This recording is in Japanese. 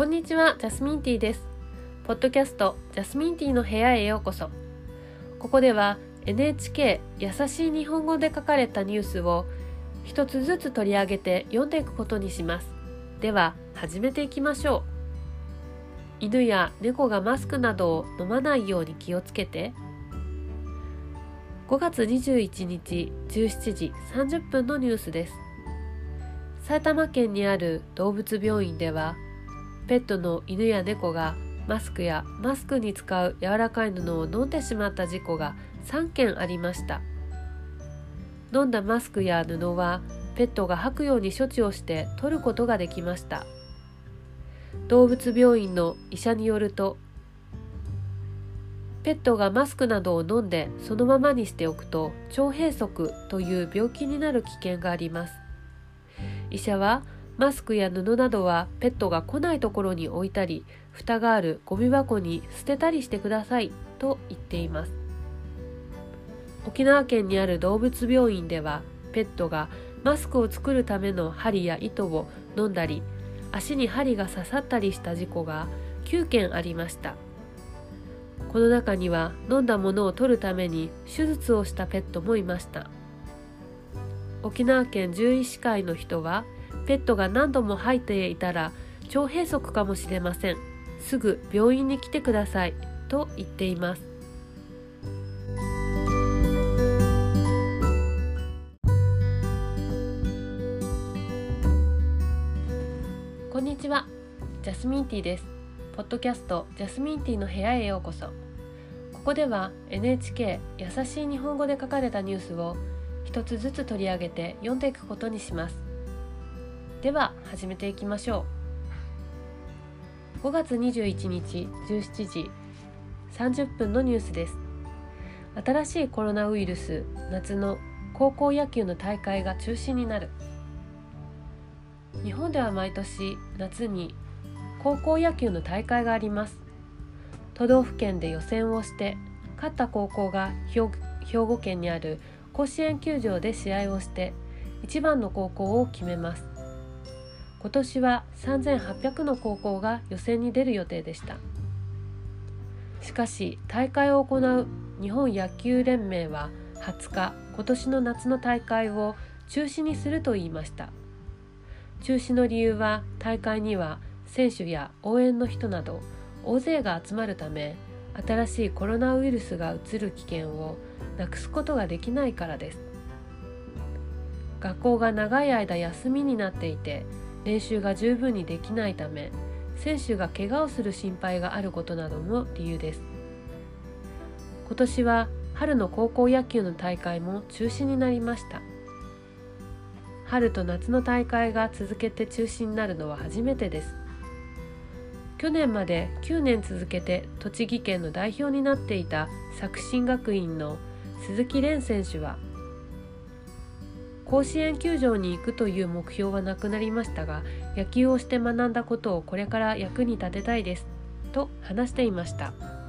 こんにちは、ジャスミンティーです。ポッドキャストジャスミンティーの部屋へようこそ。ここでは NHK 優しい日本語で書かれたニュースを一つずつ取り上げて読んでいくことにします。では始めていきましょう。犬や猫がマスクなどを飲まないように気をつけて。5月21日17時30分のニュースです。埼玉県にある動物病院ではペットの犬や猫がマスクやマスクに使う柔らかい布を飲んでしまった事故が3件ありました。飲んだマスクや布はペットが吐くように処置をして取ることができました。動物病院の医者によるとペットがマスクなどを飲んでそのままにしておくと腸閉塞という病気になる危険があります。医者はマスクや布などはペットが来ないところに置いたり蓋があるゴミ箱に捨てたりしてくださいと言っています。沖縄県にある動物病院ではペットがマスクを作るための針や糸を飲んだり足に針が刺さったりした事故が9件ありました。この中には飲んだものを取るために手術をしたペットもいました。沖縄県獣医師会の人はペットが何度も吐いていたら腸閉塞かもしれません。すぐ病院に来てくださいと言っています。こんにちは。ジャスミンティーです。ポッドキャストジャスミンティーの部屋へようこそ。ここでは NHK 優しい日本語で書かれたニュースを一つずつ取り上げて読んでいくことにします。では始めていきましょう。5月21日17時30分のニュースです。新しいコロナウイルス夏の高校野球の大会が中止になる。日本では毎年夏に高校野球の大会があります。都道府県で予選をして勝った高校が兵庫県にある甲子園球場で試合をして一番の高校を決めます。今年は3800の高校が予選に出る予定でした。しかし大会を行う日本野球連盟は20日今年の夏の大会を中止にすると言いました。中止の理由は大会には選手や応援の人など大勢が集まるため新しいコロナウイルスがうつる危険をなくすことができないからです。学校が長い間休みになっていて練習が十分にできないため選手が怪我をする心配があることなども理由です。今年は春の高校野球の大会も中止になりました。春と夏の大会が続けて中止になるのは初めてです。去年まで9年続けて栃木県の代表になっていた作新学院の鈴木蓮選手は甲子園球場に行くという目標はなくなりましたが野球をして学んだことをこれから役に立てたいですと話していました。